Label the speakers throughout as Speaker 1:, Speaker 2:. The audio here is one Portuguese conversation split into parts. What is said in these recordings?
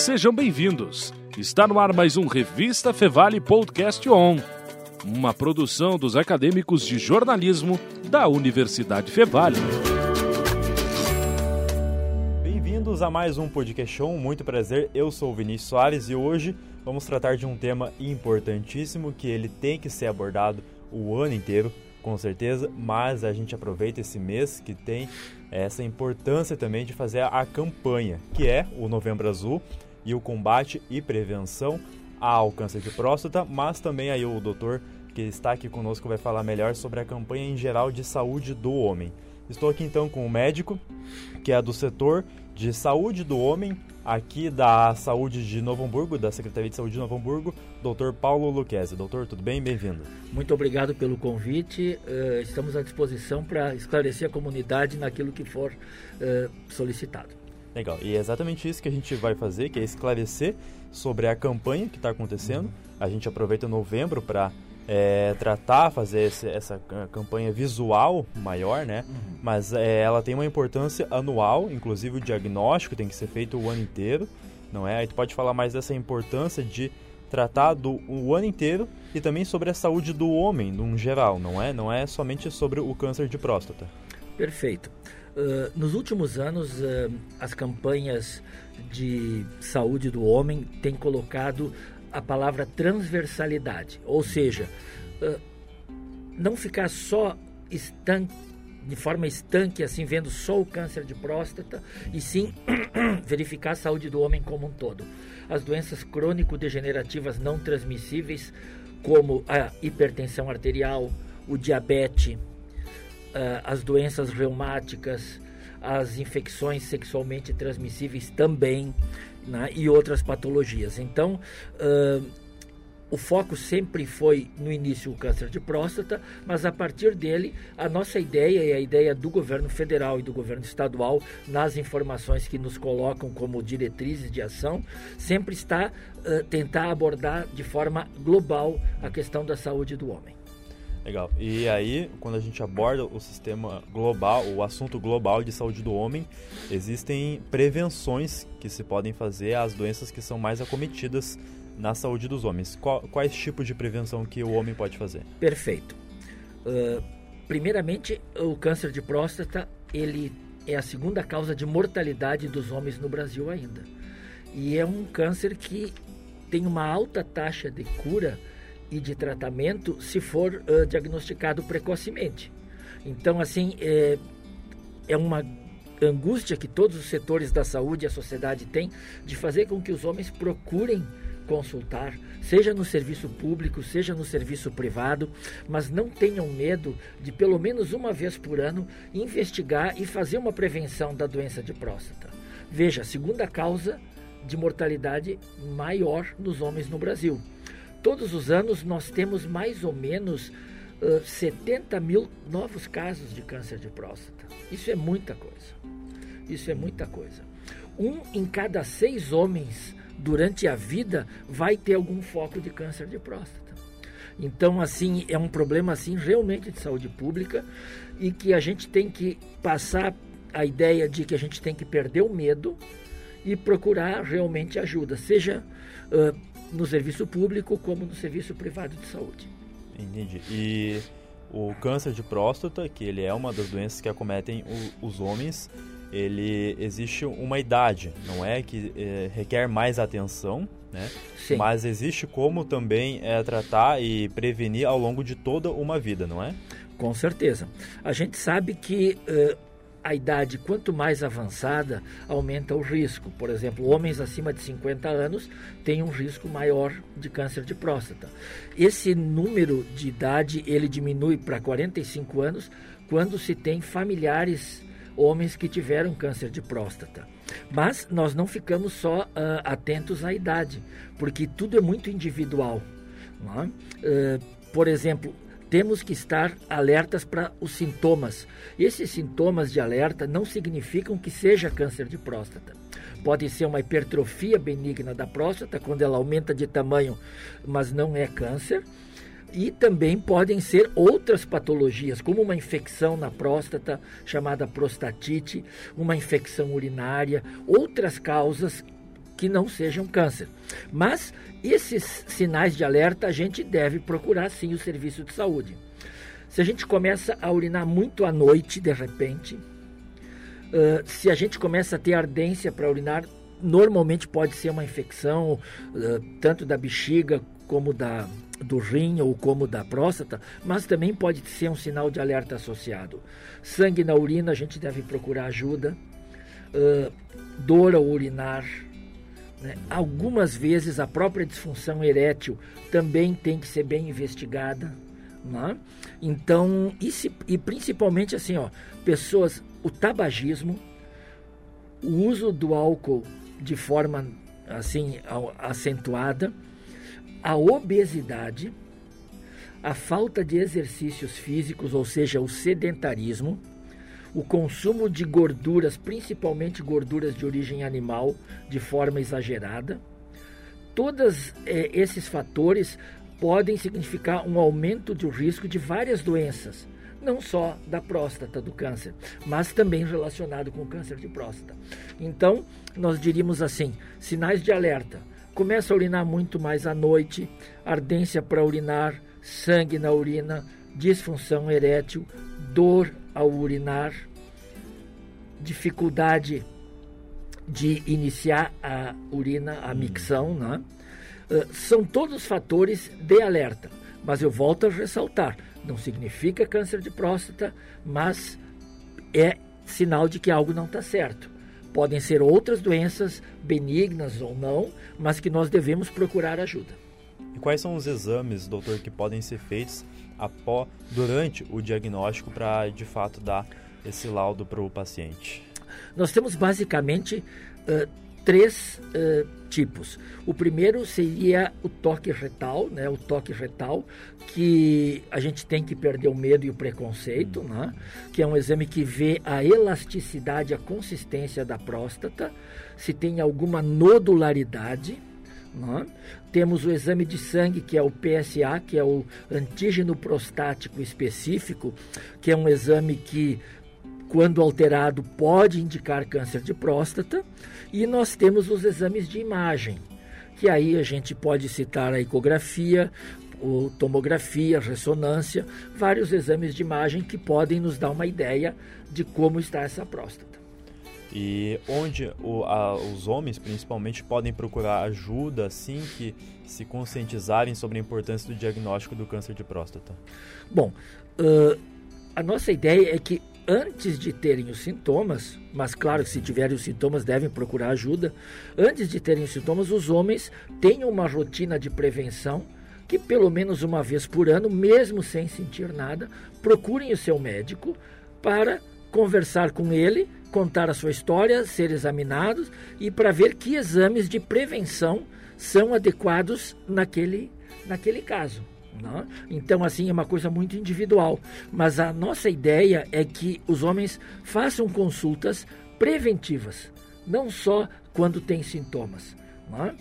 Speaker 1: Sejam bem-vindos. Está no ar mais um Revista Fevale Podcast On, uma produção dos acadêmicos de jornalismo da Universidade Fevale.
Speaker 2: Bem-vindos a mais um podcast On, muito prazer. Eu sou o Vinícius Soares e hoje vamos tratar de um tema importantíssimo que ele tem que ser abordado o ano inteiro, com certeza, mas a gente aproveita esse mês que tem essa importância também de fazer a campanha, que é o Novembro Azul e o combate e prevenção ao câncer de próstata, mas também aí o doutor que está aqui conosco vai falar melhor sobre a campanha em geral de saúde do homem. Estou aqui então com o médico, que é do setor de saúde do homem, aqui da Saúde de Novo Hamburgo, da Secretaria de Saúde de Novo Hamburgo, Dr. Paulo Luquezzi. Doutor, tudo bem? Bem-vindo.
Speaker 3: Muito obrigado pelo convite. Uh, estamos à disposição para esclarecer a comunidade naquilo que for uh, solicitado.
Speaker 2: Legal. E é exatamente isso que a gente vai fazer, que é esclarecer sobre a campanha que está acontecendo. A gente aproveita novembro para é, tratar, fazer esse, essa campanha visual maior, né? Uhum. Mas é, ela tem uma importância anual, inclusive o diagnóstico tem que ser feito o ano inteiro, não é? Aí tu pode falar mais dessa importância de tratar do o ano inteiro e também sobre a saúde do homem, no geral, não é? Não é somente sobre o câncer de próstata.
Speaker 3: Perfeito. Uh, nos últimos anos, uh, as campanhas de saúde do homem têm colocado a palavra transversalidade, ou seja, uh, não ficar só estanque, de forma estanque, assim, vendo só o câncer de próstata, e sim verificar a saúde do homem como um todo. As doenças crônico-degenerativas não transmissíveis, como a hipertensão arterial, o diabetes, as doenças reumáticas, as infecções sexualmente transmissíveis também, né, e outras patologias. Então, uh, o foco sempre foi no início o câncer de próstata, mas a partir dele a nossa ideia e a ideia do governo federal e do governo estadual nas informações que nos colocam como diretrizes de ação sempre está uh, tentar abordar de forma global a questão da saúde do homem.
Speaker 2: Legal. E aí, quando a gente aborda o sistema global, o assunto global de saúde do homem, existem prevenções que se podem fazer às doenças que são mais acometidas na saúde dos homens. Quais tipos de prevenção que o homem pode fazer?
Speaker 3: Perfeito. Uh, primeiramente, o câncer de próstata, ele é a segunda causa de mortalidade dos homens no Brasil ainda. E é um câncer que tem uma alta taxa de cura e de tratamento se for uh, diagnosticado precocemente. Então, assim, é, é uma angústia que todos os setores da saúde e a sociedade têm de fazer com que os homens procurem consultar, seja no serviço público, seja no serviço privado, mas não tenham medo de pelo menos uma vez por ano investigar e fazer uma prevenção da doença de próstata. Veja, segunda causa de mortalidade maior nos homens no Brasil. Todos os anos nós temos mais ou menos uh, 70 mil novos casos de câncer de próstata. Isso é muita coisa. Isso é muita coisa. Um em cada seis homens durante a vida vai ter algum foco de câncer de próstata. Então, assim, é um problema assim realmente de saúde pública e que a gente tem que passar a ideia de que a gente tem que perder o medo e procurar realmente ajuda, seja uh, no serviço público como no serviço privado de saúde.
Speaker 2: Entendi. E o câncer de próstata, que ele é uma das doenças que acometem o, os homens, ele existe uma idade, não é que é, requer mais atenção, né? Sim. Mas existe como também é, tratar e prevenir ao longo de toda uma vida, não é?
Speaker 3: Com certeza. A gente sabe que uh, a idade, quanto mais avançada, aumenta o risco. Por exemplo, homens acima de 50 anos têm um risco maior de câncer de próstata. Esse número de idade ele diminui para 45 anos quando se tem familiares homens que tiveram câncer de próstata. Mas nós não ficamos só uh, atentos à idade, porque tudo é muito individual. É? Uh, por exemplo, temos que estar alertas para os sintomas. Esses sintomas de alerta não significam que seja câncer de próstata. Pode ser uma hipertrofia benigna da próstata, quando ela aumenta de tamanho, mas não é câncer. E também podem ser outras patologias, como uma infecção na próstata, chamada prostatite, uma infecção urinária, outras causas que não seja um câncer. Mas esses sinais de alerta a gente deve procurar sim o serviço de saúde. Se a gente começa a urinar muito à noite, de repente, uh, se a gente começa a ter ardência para urinar, normalmente pode ser uma infecção, uh, tanto da bexiga como da, do rim ou como da próstata, mas também pode ser um sinal de alerta associado. Sangue na urina, a gente deve procurar ajuda. Uh, dor ao urinar. Né? Algumas vezes a própria disfunção erétil também tem que ser bem investigada. Né? Então, e, se, e principalmente assim, ó, pessoas, o tabagismo, o uso do álcool de forma assim acentuada, a obesidade, a falta de exercícios físicos, ou seja, o sedentarismo, o consumo de gorduras, principalmente gorduras de origem animal, de forma exagerada. Todos é, esses fatores podem significar um aumento do risco de várias doenças, não só da próstata, do câncer, mas também relacionado com o câncer de próstata. Então, nós diríamos assim: sinais de alerta. Começa a urinar muito mais à noite, ardência para urinar, sangue na urina, disfunção erétil, dor ao urinar, dificuldade de iniciar a urina, a micção, né? Uh, são todos fatores de alerta. Mas eu volto a ressaltar: não significa câncer de próstata, mas é sinal de que algo não está certo. Podem ser outras doenças, benignas ou não, mas que nós devemos procurar ajuda.
Speaker 2: Quais são os exames, doutor, que podem ser feitos após, durante o diagnóstico para de fato dar esse laudo para o paciente?
Speaker 3: Nós temos basicamente uh, três uh, tipos. O primeiro seria o toque retal, né? O toque retal, que a gente tem que perder o medo e o preconceito, né? Que é um exame que vê a elasticidade, a consistência da próstata, se tem alguma nodularidade, Temos o exame de sangue, que é o PSA, que é o antígeno prostático específico, que é um exame que quando alterado, pode indicar câncer de próstata. E nós temos os exames de imagem, que aí a gente pode citar a ecografia, o tomografia, ressonância, vários exames de imagem que podem nos dar uma ideia de como está essa próstata.
Speaker 2: E onde o, a, os homens, principalmente, podem procurar ajuda assim que se conscientizarem sobre a importância do diagnóstico do câncer de próstata?
Speaker 3: Bom, uh, a nossa ideia é que antes de terem os sintomas, mas claro que se tiverem os sintomas devem procurar ajuda, antes de terem os sintomas, os homens tenham uma rotina de prevenção que pelo menos uma vez por ano, mesmo sem sentir nada, procurem o seu médico para conversar com ele, contar a sua história, ser examinados e para ver que exames de prevenção são adequados naquele, naquele caso. Né? Então, assim, é uma coisa muito individual. Mas a nossa ideia é que os homens façam consultas preventivas, não só quando tem sintomas. Né?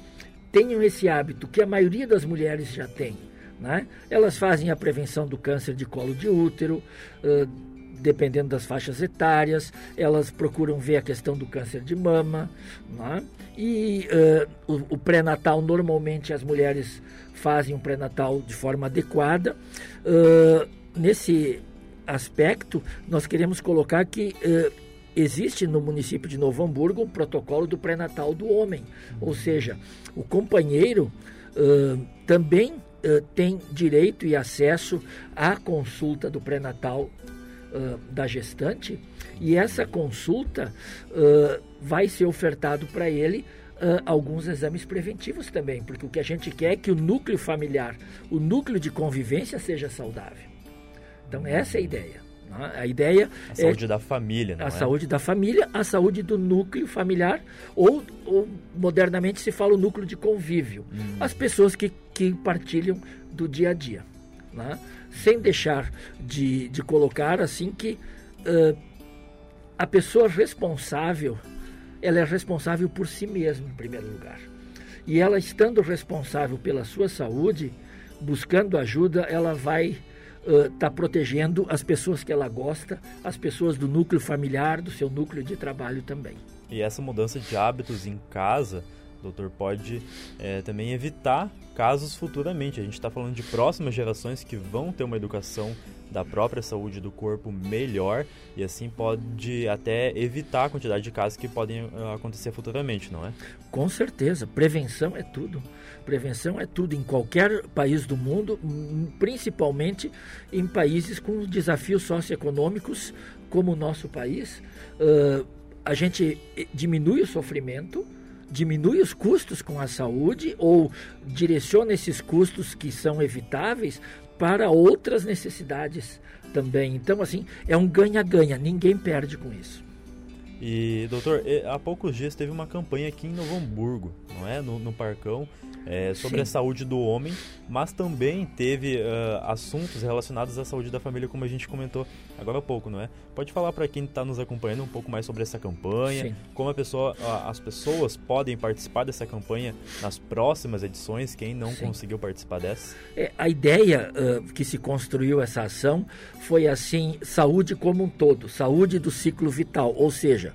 Speaker 3: Tenham esse hábito que a maioria das mulheres já tem. Né? Elas fazem a prevenção do câncer de colo de útero, uh, dependendo das faixas etárias, elas procuram ver a questão do câncer de mama, né? e uh, o, o pré-natal, normalmente as mulheres fazem um pré-natal de forma adequada. Uh, nesse aspecto, nós queremos colocar que uh, existe no município de Novo Hamburgo um protocolo do pré-natal do homem, ou seja, o companheiro também tem direito e acesso à consulta do pré-natal uh, da gestante e essa consulta uh, vai ser ofertado para ele uh, alguns exames preventivos também, porque o que a gente quer é que o núcleo familiar, o núcleo de convivência seja saudável. Então essa é a ideia. Né? A ideia
Speaker 2: a saúde é da família,
Speaker 3: a
Speaker 2: é?
Speaker 3: saúde da família, a saúde do núcleo familiar ou, ou modernamente se fala o núcleo de convívio, hum. as pessoas que, que partilham do dia a dia né? Sem deixar de, de colocar assim que uh, a pessoa responsável ela é responsável por si mesma em primeiro lugar. E ela estando responsável pela sua saúde buscando ajuda ela vai estar uh, protegendo as pessoas que ela gosta as pessoas do núcleo familiar do seu núcleo de trabalho também.
Speaker 2: E essa mudança de hábitos em casa doutor pode é, também evitar casos futuramente. A gente está falando de próximas gerações que vão ter uma educação da própria saúde do corpo melhor e assim pode até evitar a quantidade de casos que podem uh, acontecer futuramente, não é?
Speaker 3: Com certeza, prevenção é tudo. Prevenção é tudo em qualquer país do mundo, principalmente em países com desafios socioeconômicos como o nosso país. Uh, a gente diminui o sofrimento, diminui os custos com a saúde ou direciona esses custos que são evitáveis para outras necessidades também. Então, assim, é um ganha-ganha, ninguém perde com isso.
Speaker 2: E, doutor, há poucos dias teve uma campanha aqui em Novo Hamburgo, não é? No, no Parcão, é, sobre Sim. a saúde do homem, mas também teve uh, assuntos relacionados à saúde da família, como a gente comentou agora há pouco, não é? Pode falar para quem está nos acompanhando um pouco mais sobre essa campanha, Sim. como pessoa, as pessoas podem participar dessa campanha nas próximas edições, quem não Sim. conseguiu participar dessa?
Speaker 3: É, a ideia uh, que se construiu essa ação foi assim, saúde como um todo, saúde do ciclo vital, ou seja,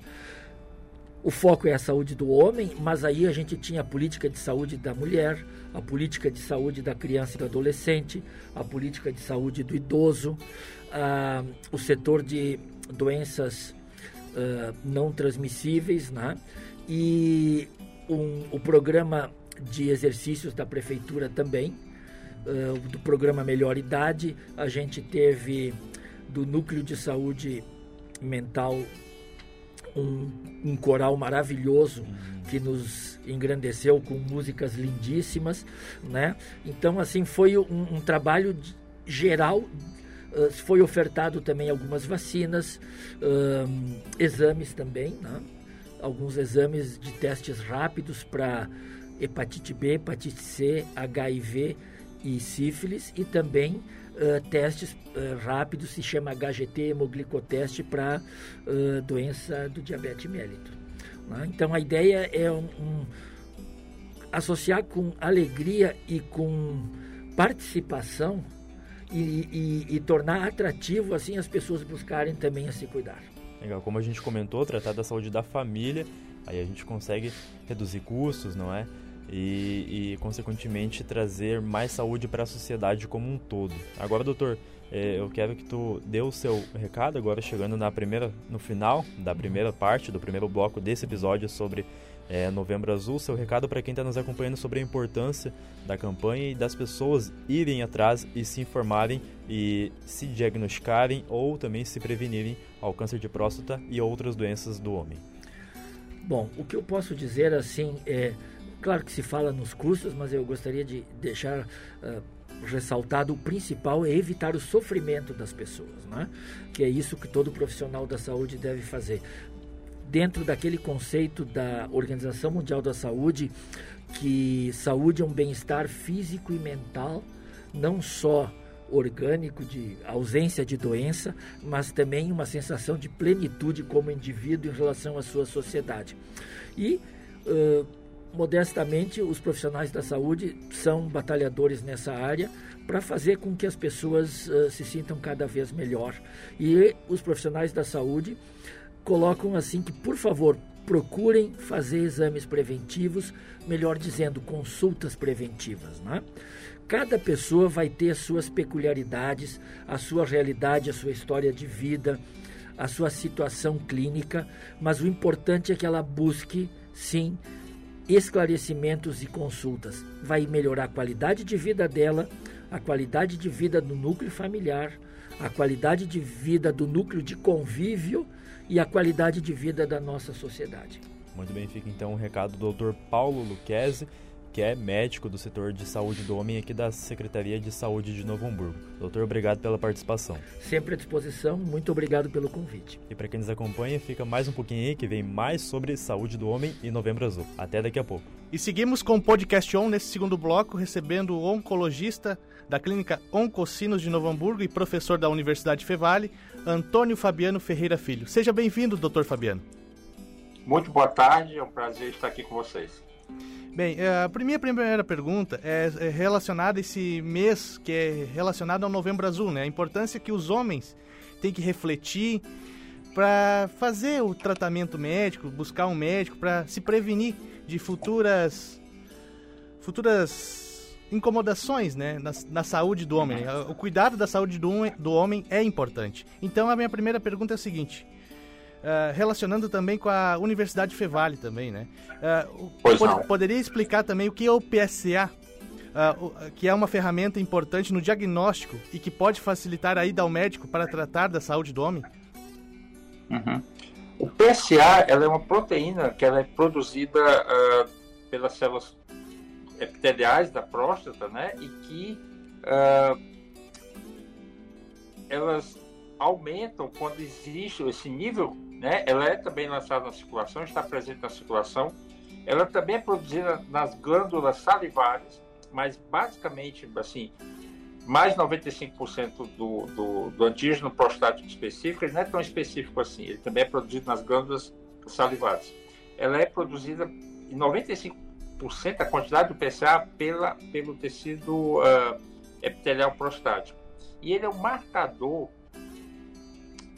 Speaker 3: o foco é a saúde do homem, mas aí a gente tinha a política de saúde da mulher, a política de saúde da criança e do adolescente, a política de saúde do idoso, o setor de doenças uh, não transmissíveis, né? e um, o programa de exercícios da prefeitura também, uh, do programa Melhor Idade, a gente teve do núcleo de saúde mental um, um coral maravilhoso que nos engrandeceu com músicas lindíssimas, né? Então, assim, foi um, um trabalho geral Uh, foi ofertado também algumas vacinas, uh, exames também, né? alguns exames de testes rápidos para hepatite B, hepatite C, HIV e sífilis e também uh, testes uh, rápidos, se chama HGT, hemoglicoteste para uh, doença do diabetes mellitus. Né? Então a ideia é um, um, associar com alegria e com participação e, e, e tornar atrativo assim as pessoas buscarem também a se cuidar.
Speaker 2: Legal, como a gente comentou, tratar da saúde da família, aí a gente consegue reduzir custos, não é? E, e consequentemente trazer mais saúde para a sociedade como um todo. Agora, doutor, é, eu quero que tu dê o seu recado agora chegando na primeira, no final da primeira parte do primeiro bloco desse episódio sobre é, Novembro Azul, seu recado para quem está nos acompanhando sobre a importância da campanha e das pessoas irem atrás e se informarem e se diagnosticarem ou também se prevenirem ao câncer de próstata e outras doenças do homem.
Speaker 3: Bom, o que eu posso dizer assim é Claro que se fala nos custos, mas eu gostaria de deixar uh, ressaltado o principal é evitar o sofrimento das pessoas, né? que é isso que todo profissional da saúde deve fazer. Dentro daquele conceito da Organização Mundial da Saúde, que saúde é um bem-estar físico e mental, não só orgânico de ausência de doença, mas também uma sensação de plenitude como indivíduo em relação à sua sociedade. E uh, modestamente, os profissionais da saúde são batalhadores nessa área para fazer com que as pessoas uh, se sintam cada vez melhor. E os profissionais da saúde colocam assim que, por favor, procurem fazer exames preventivos, melhor dizendo, consultas preventivas. Né? Cada pessoa vai ter suas peculiaridades, a sua realidade, a sua história de vida, a sua situação clínica, mas o importante é que ela busque, sim, esclarecimentos e consultas. Vai melhorar a qualidade de vida dela, a qualidade de vida do núcleo familiar, a qualidade de vida do núcleo de convívio e a qualidade de vida da nossa sociedade.
Speaker 2: Muito bem, fica então o recado do Dr. Paulo Luquezzi que é médico do setor de saúde do homem aqui da Secretaria de Saúde de Novo Hamburgo. Doutor, obrigado pela participação.
Speaker 3: Sempre à disposição, muito obrigado pelo convite.
Speaker 2: E para quem nos acompanha, fica mais um pouquinho aí que vem mais sobre saúde do homem e Novembro Azul. Até daqui a pouco.
Speaker 4: E seguimos com o podcast On nesse segundo bloco, recebendo o oncologista da Clínica Oncocinos de Novo Hamburgo e professor da Universidade Fevale, Antônio Fabiano Ferreira Filho. Seja bem-vindo, doutor Fabiano.
Speaker 5: Muito boa tarde, é um prazer estar aqui com vocês.
Speaker 4: Bem, é, a minha primeira pergunta é, é relacionada a esse mês que é relacionado ao Novembro Azul, né? A importância que os homens têm que refletir para fazer o tratamento médico, buscar um médico para se prevenir de futuras futuras incomodações né, na, na saúde do homem. O cuidado da saúde do, do homem é importante. Então a minha primeira pergunta é a seguinte. Uh, relacionando também com a Universidade Fevale também, né? Uh, pod poderia explicar também o que é o PSA, uh, que é uma ferramenta importante no diagnóstico e que pode facilitar a ida ao médico para tratar da saúde do homem?
Speaker 5: Uhum. O PSA ela é uma proteína que ela é produzida pelas células epiteliais da próstata, né? E que elas aumentam quando existe esse nível, né? Ela é também lançada na circulação, está presente na circulação. Ela também é produzida nas glândulas salivares, mas basicamente, assim, mais 95% do, do, do antígeno prostático específico, ele não é tão específico assim, ele também é produzido nas glândulas salivares. Ela é produzida em 95% a quantidade do PSA pela, pelo tecido uh, epitelial prostático. E ele é um marcador,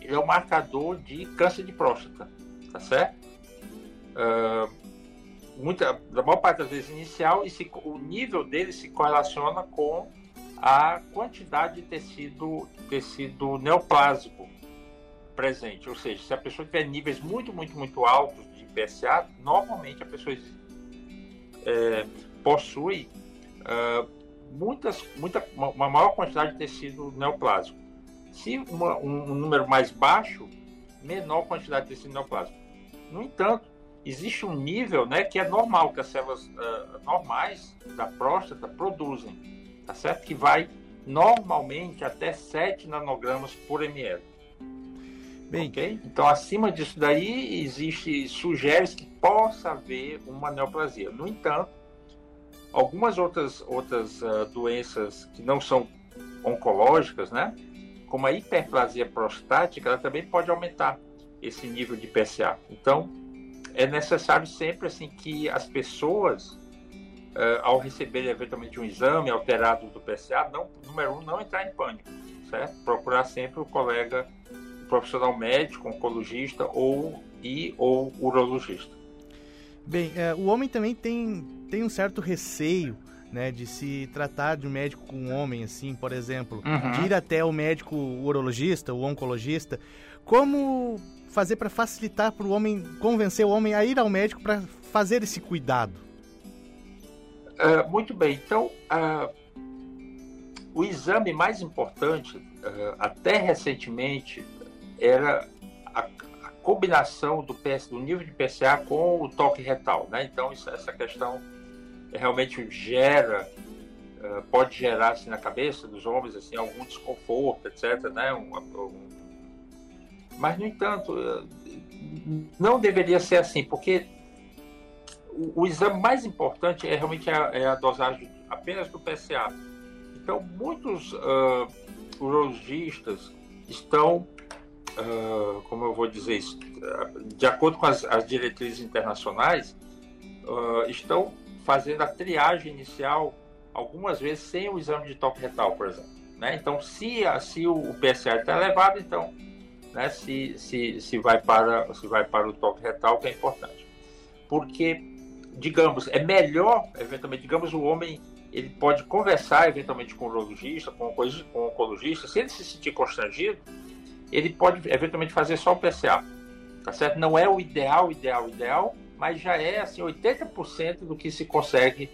Speaker 5: é um marcador de câncer de próstata, tá certo? Uh, muita, da maior parte das vezes inicial, e se, o nível dele se correlaciona com a quantidade de tecido, tecido neoplásico presente. Ou seja, se a pessoa tiver níveis muito, muito, muito altos de PSA, normalmente a pessoa é, possui uh, muitas, muita, uma maior quantidade de tecido neoplásico. Se uma, um, um número mais baixo, menor quantidade de tecido neoplásico. No entanto, existe um nível né, que é normal, que as células uh, normais da próstata produzem tá certo? Que vai normalmente até 7 nanogramas por ml. Bem, ok? Então, acima disso daí, existe, sugere que possa haver uma neoplasia. No entanto, algumas outras, outras uh, doenças que não são oncológicas, né? Como a hiperplasia prostática, ela também pode aumentar esse nível de PSA. Então, é necessário sempre assim que as pessoas uh, ao receber eventualmente um exame alterado do PSA, não, número um, não entrar em pânico, certo? Procurar sempre o colega profissional médico, oncologista ou e ou urologista.
Speaker 4: Bem, é, o homem também tem, tem um certo receio né, de se tratar de um médico com um homem, assim, por exemplo, uhum. de ir até o médico urologista, o oncologista. Como fazer para facilitar para o homem, convencer o homem a ir ao médico para fazer esse cuidado?
Speaker 5: Uh, muito bem, então uh, o exame mais importante, uh, até recentemente, era a, a, combinação do, PS, do nível de PSA com o toque retal. Né? Então, isso, essa questão realmente gera, pode gerar assim, na cabeça dos homens assim, algum desconforto, etc. Né? Um, um... Mas, no entanto, não deveria ser assim, porque o, o, exame mais importante é realmente a, é a, dosagem apenas do PSA. Então, muitos uh, urologistas estão, uh, como eu vou dizer isso, de acordo com as, as diretrizes internacionais, uh, estão fazendo a triagem inicial algumas vezes sem o exame de toque retal, por exemplo. Né? Então, se, se o, PSA está elevado, então, né, se, se, se, vai para, se vai para o toque retal, que é importante. Porque digamos, é melhor, eventualmente, digamos, o homem ele pode conversar eventualmente com o urologista, com o oncologista, se ele se sentir constrangido, ele pode eventualmente fazer só o PSA, tá certo? Não é o ideal, ideal, ideal, mas já é assim 80% do que se consegue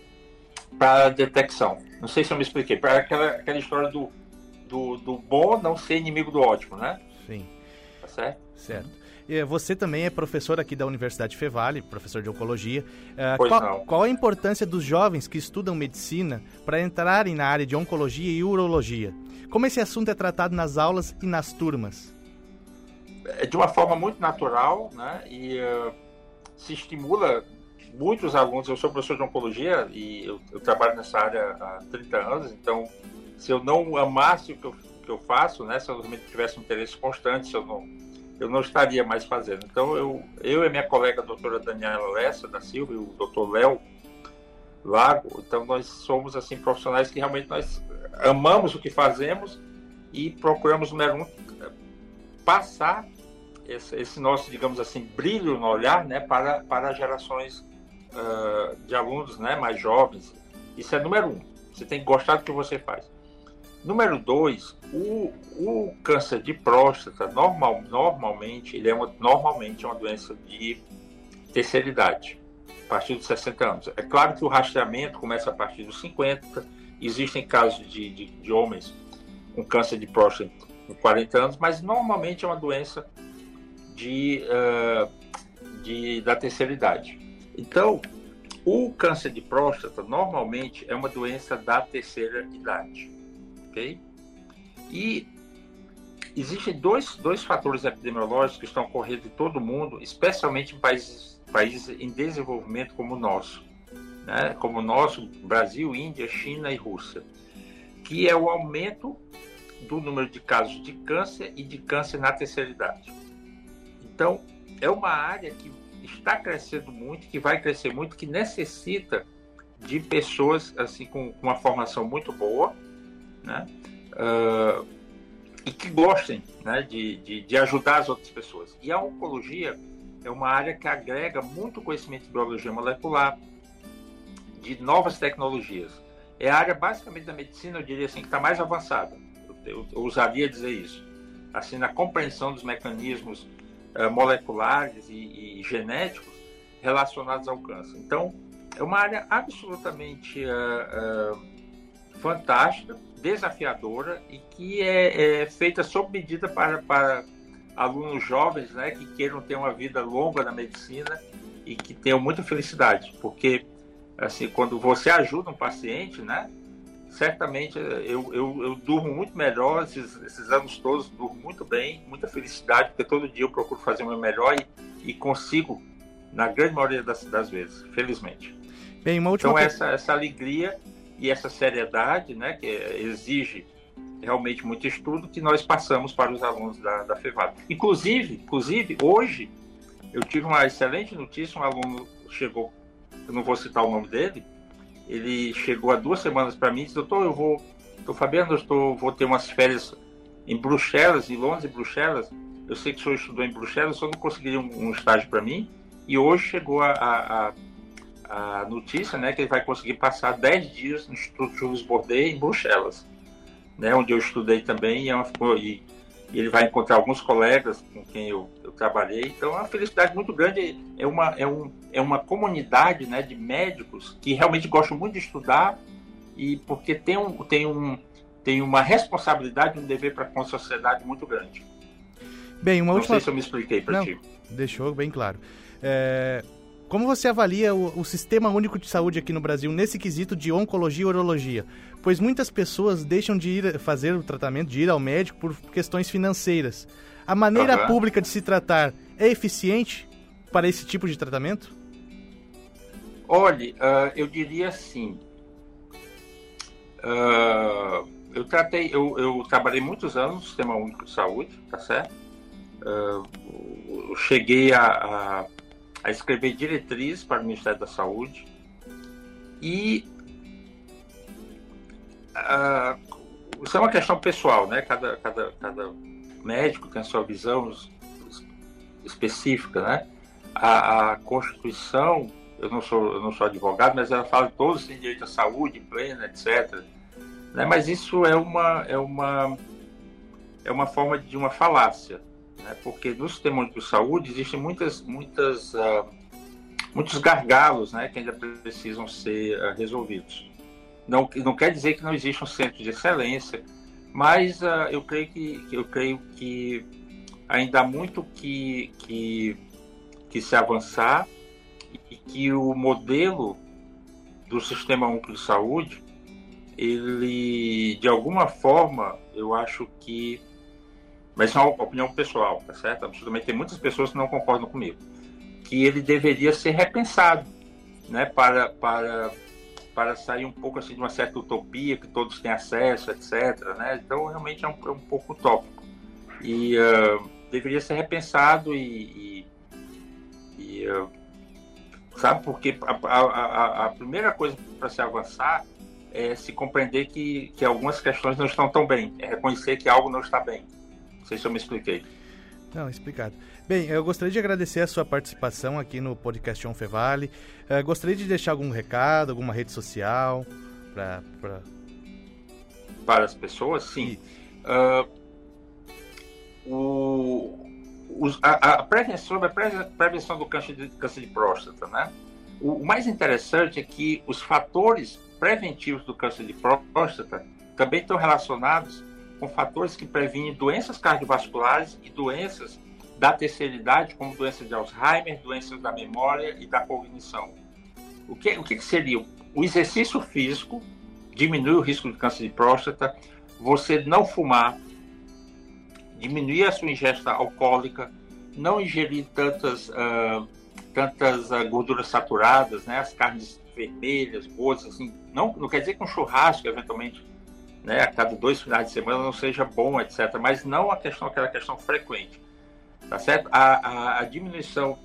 Speaker 5: para detecção. Não sei se eu me expliquei, para aquela, aquela história do, do, do bom não ser inimigo do ótimo, né?
Speaker 4: Sim.
Speaker 5: Tá certo?
Speaker 4: Certo. Você também é professor aqui da Universidade Fevale, professor de oncologia.
Speaker 5: É, pois
Speaker 4: qual,
Speaker 5: não.
Speaker 4: qual a importância dos jovens que estudam medicina para entrarem na área de oncologia e urologia? Como esse assunto é tratado nas aulas e nas turmas?
Speaker 5: É de uma forma muito natural, né? E uh, se estimula muitos alunos. Eu sou professor de oncologia e eu, eu, trabalho nessa área há 30 anos, então se eu não amasse o que eu, que eu faço, né? Se eu realmente tivesse um interesse constante, se eu não eu não estaria mais fazendo. Então, eu, eu e minha colega a doutora Daniela Lessa da Silva e o doutor Léo Lago, então nós somos assim profissionais que realmente nós amamos o que fazemos e procuramos, número um, passar esse, esse nosso, digamos assim, brilho no olhar né, para, para gerações uh, de alunos né, mais jovens. Isso é número um. Você tem que gostar do que você faz. Número dois, o, o câncer de próstata, normal, normalmente, ele é uma, normalmente é uma doença de terceira idade, a partir dos 60 anos. É claro que o rastreamento começa a partir dos 50, existem casos de, de, de homens com câncer de próstata com 40 anos, mas normalmente é uma doença de, uh, de, da terceira idade. Então, o câncer de próstata normalmente é uma doença da terceira idade, ok? E existem dois, dois fatores epidemiológicos que estão ocorrendo em todo o mundo, especialmente em países, países em desenvolvimento como o nosso, né? como o nosso, Brasil, Índia, China e Rússia, que é o aumento do número de casos de câncer e de câncer na terceira idade. Então, é uma área que está crescendo muito, que vai crescer muito, que necessita de pessoas assim com, uma formação muito boa, né? Uh, e que gostem né, de, de, de, ajudar as outras pessoas. E a oncologia é uma área que agrega muito conhecimento de biologia molecular, de novas tecnologias. É a área basicamente da medicina, eu diria assim, que está mais avançada. Eu, eu, ousaria dizer isso. Assim, na compreensão dos mecanismos moleculares e, e, genéticos relacionados ao câncer. Então, é uma área absolutamente uh, uh, fantástica, desafiadora e que é, é, feita sob medida para, para alunos jovens né, que queiram ter uma vida longa na medicina e que tenham muita felicidade, porque assim quando você ajuda um paciente, né, certamente eu, eu, eu durmo muito melhor esses, esses, anos todos, durmo muito bem, muita felicidade, porque todo dia eu procuro fazer o meu melhor e, e consigo, na grande maioria das, das vezes, felizmente.
Speaker 4: Bem, uma última
Speaker 5: então, essa, essa alegria e essa seriedade, né, que exige realmente muito estudo, que nós passamos para os alunos da, da. Inclusive, inclusive, hoje, eu tive uma excelente notícia, um aluno chegou, eu não vou citar o nome dele, ele chegou há duas semanas para mim e disse, doutor, eu vou, tô Fabiano, eu estou, vou ter umas férias em Bruxelas, em Londres e Bruxelas. Eu sei que o senhor estudou em Bruxelas, só não conseguiria um, um estágio para mim. E hoje chegou a, a, a, notícia né, que ele vai conseguir passar 10 dias no Instituto Jules Bordet em Bruxelas, né, onde eu estudei também. E, é uma, e e ele vai encontrar alguns colegas com quem eu, eu, trabalhei. Então é uma felicidade muito grande. É uma, é um, é uma comunidade né, de médicos que realmente gostam muito de estudar e porque tem, um, tem, um, tem uma responsabilidade, um dever para com a sociedade muito grande.
Speaker 4: Bem, uma
Speaker 5: Não
Speaker 4: última...
Speaker 5: sei se eu me expliquei para ti.
Speaker 4: Deixou bem claro. É... Como você avalia o, o, Sistema Único de Saúde aqui no Brasil nesse quesito de oncologia e urologia? Pois muitas pessoas deixam de ir fazer o tratamento, de ir ao médico por questões financeiras. A maneira uhum. pública de se tratar é eficiente para esse tipo de tratamento?
Speaker 5: Olhe, uh, eu diria assim. Uh, eu tratei, eu, eu, trabalhei muitos anos no Sistema Único de Saúde, tá certo? Uh, eu cheguei a, a a escrever diretrizes para o Ministério da Saúde e uh, isso é uma questão pessoal, né? Cada, cada, cada médico tem a sua visão específica, né? A, a Constituição, eu não sou eu não sou advogado, mas ela fala que todos têm direito à saúde plena, etc. Né? Mas isso é uma é uma é uma forma de uma falácia, né? porque no sistema de saúde existem muitas, muitas, uh, muitos gargalos né, que ainda precisam ser uh, resolvidos. Não, não quer dizer que não existe um centro de excelência, mas uh, eu creio que eu creio que ainda há muito que, que, que se avançar e que o modelo do sistema único de saúde ele de alguma forma eu acho que mas isso é uma opinião pessoal, tá certo? Absolutamente tem muitas pessoas que não concordam comigo, que ele deveria ser repensado, né, para para para sair um pouco assim de uma certa utopia que todos têm acesso, etc. Né? Então realmente é um, é um pouco utópico e uh, deveria ser repensado e, e, e uh, sabe porque a, a, a primeira coisa para se avançar é se compreender que, que algumas questões não estão tão bem, é reconhecer que algo não está bem. Não sei se eu me expliquei.
Speaker 4: Não, explicado. Bem, eu gostaria de agradecer a sua participação aqui no podcast On Fevale. Uh, gostaria de deixar algum recado, alguma rede social para pra...
Speaker 5: para as pessoas, sim. Uh, o, os, a, a, prevenção, a prevenção do câncer de, câncer de próstata, né? O, o mais interessante é que os fatores preventivos do câncer de próstata também estão relacionados com fatores que previnem doenças cardiovasculares e doenças da terceira idade, como doenças de Alzheimer, doenças da memória e da cognição. O que, o que seria? O exercício físico diminui o risco de câncer de próstata, você não fumar, diminuir a sua ingesta alcoólica, não ingerir tantas, uh, tantas uh, gorduras saturadas, né, as carnes vermelhas, boas, assim, não, não quer dizer que um churrasco, eventualmente, né, a cada dois finais de semana não seja bom, etc. Mas não a questão, aquela questão frequente, tá certo? A, a, a diminuição,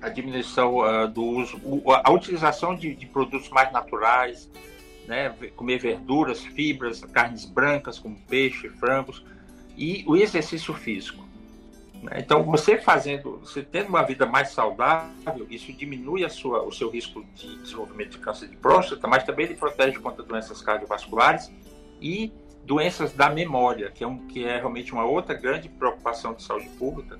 Speaker 5: a diminuição uh, do uso, a utilização de, de, produtos mais naturais, né, comer verduras, fibras, carnes brancas como peixe, frangos e o exercício físico. Né? Então, você fazendo, você tendo uma vida mais saudável, isso diminui a sua, o seu risco de desenvolvimento de câncer de próstata, mas também ele protege contra doenças cardiovasculares e doenças da memória, que é, um, que é realmente uma outra grande preocupação de saúde pública,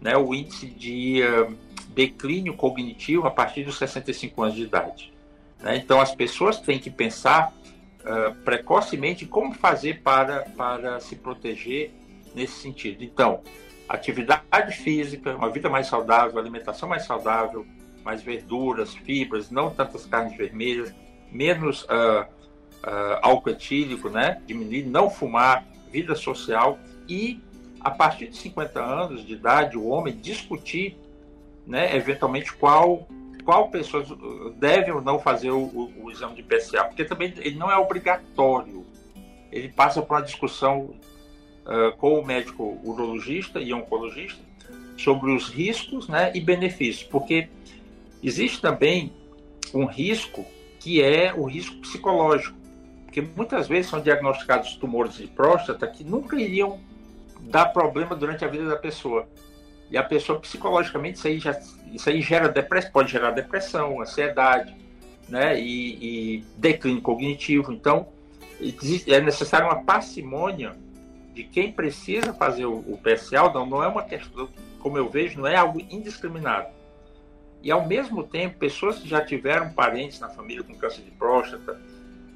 Speaker 5: né? o índice de uh, declínio cognitivo a partir dos 65 anos de idade. Né? Então, as pessoas têm que pensar uh, precocemente como fazer para, para se proteger nesse sentido. Então, atividade física, uma vida mais saudável, alimentação mais saudável, mais verduras, fibras, não tantas carnes vermelhas, menos uh, uh, álcool etílico, né? Diminuir, não fumar, vida social e a partir de 50 anos de idade o homem discutir, né? Eventualmente qual qual pessoa deve ou não fazer o, o, o exame de PSA, porque também ele não é obrigatório. Ele passa por uma discussão uh, com o médico urologista e oncologista sobre os riscos né, e benefícios, porque existe também um risco que é o risco psicológico, porque muitas vezes são diagnosticados tumores de próstata que nunca iriam dar problema durante a vida da pessoa. E a pessoa psicologicamente isso aí, já, isso aí gera depressão, pode gerar depressão, ansiedade, né, e, e declínio cognitivo. Então, é necessário uma parcimônia de quem precisa fazer o, o PSA, não, não é uma questão, como eu vejo, não é algo indiscriminado. E ao mesmo tempo, pessoas que já tiveram parentes na família com câncer de próstata,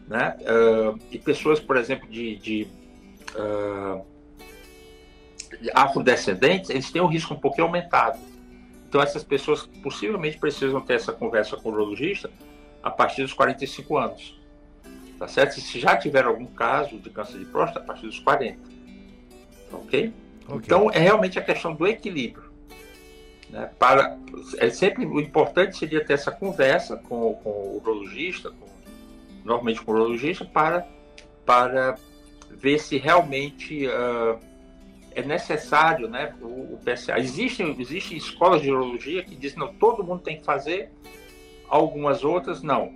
Speaker 5: né? Uh, e pessoas, por exemplo, de, de, uh, de afrodescendentes, eles têm um risco um pouquinho aumentado. Então, essas pessoas possivelmente precisam ter essa conversa com o urologista a partir dos 45 anos. Tá certo? Se já tiver algum caso de câncer de próstata, a partir dos 40 ok? okay. Então é realmente a questão do equilíbrio. Né? Para, é sempre o importante seria ter essa conversa com, com o urologista, com, normalmente com o urologista, para, para ver se realmente uh, é necessário né, o, o, PSA. Existem, existem escolas de urologia que dizem não, todo mundo tem que fazer, algumas outras não.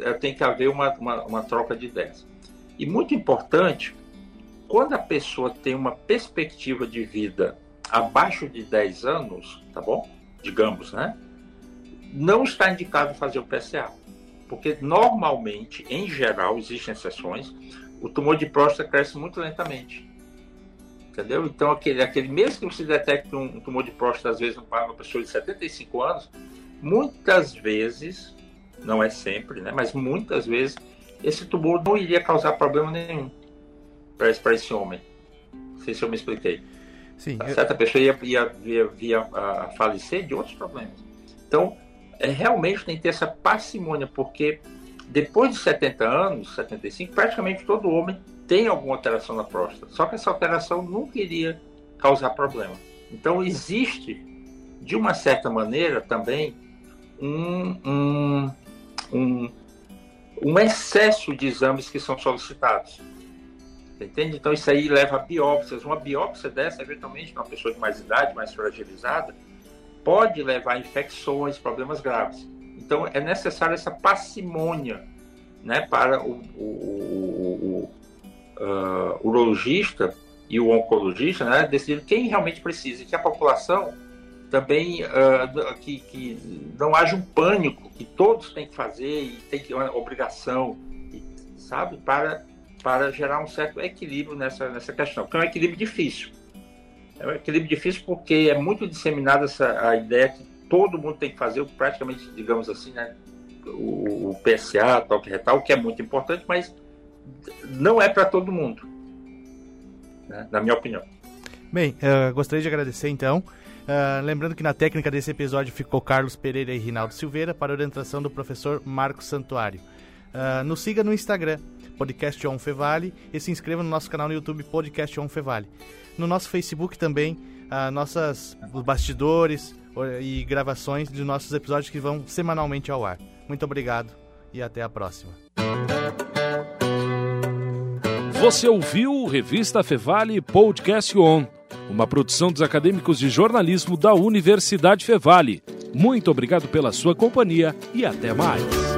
Speaker 5: É, tem que haver uma, uma, uma troca de ideias. E muito importante quando a pessoa tem uma perspectiva de vida abaixo de 10 anos, tá bom? Digamos, né? Não está indicado fazer o PSA. Porque normalmente, em geral, existem exceções, o tumor de próstata cresce muito lentamente. Entendeu? Então, aquele, aquele mesmo que você detecte um, um tumor de próstata, às vezes, uma pessoa de 75 anos, muitas vezes, não é sempre, né? Mas muitas vezes, esse tumor não iria causar problema nenhum para esse homem. Não sei se eu me expliquei. Sim, tá eu... Certa pessoa ia, ia, ia, ia a falecer de outros problemas. Então, é, realmente tem que ter essa parcimônia, porque depois de 70 anos, 75, praticamente todo homem tem alguma alteração na próstata. Só que essa alteração nunca iria causar problema. Então, existe, de uma certa maneira, também um, um, um, um excesso de exames que são solicitados. Entende? Então isso aí leva a biópsias. Uma biópsia dessa, eventualmente, numa pessoa de mais idade, mais fragilizada, pode levar a infecções, problemas graves. Então é necessário essa parcimônia né, para o, o, o, o uh, urologista e o oncologista, né, decidir quem realmente precisa, que a população também uh, que, que, não haja um pânico que todos têm que fazer e tem que uma obrigação, sabe, para para gerar um certo equilíbrio nessa nessa questão, que é um equilíbrio difícil. É um equilíbrio difícil porque é muito disseminada essa a ideia que todo mundo tem que fazer, praticamente, digamos assim, né, o, o PSA, toque retal, que é muito importante, mas não é para todo mundo, né, na minha opinião.
Speaker 4: Bem, uh, gostaria de agradecer então. Uh, lembrando que na técnica desse episódio ficou Carlos Pereira e Rinaldo Silveira para orientação do professor Marcos Santuário. Uh, nos siga no Instagram, Podcast On Fevale, e se inscreva no nosso canal no YouTube, Podcast On Fevale. No nosso Facebook também, uh, nossas bastidores e gravações de nossos episódios que vão semanalmente ao ar. Muito obrigado e até a próxima.
Speaker 1: Você ouviu Revista Fevale Podcast On, uma produção dos acadêmicos de jornalismo da Universidade Fevale. Muito obrigado pela sua companhia e até mais.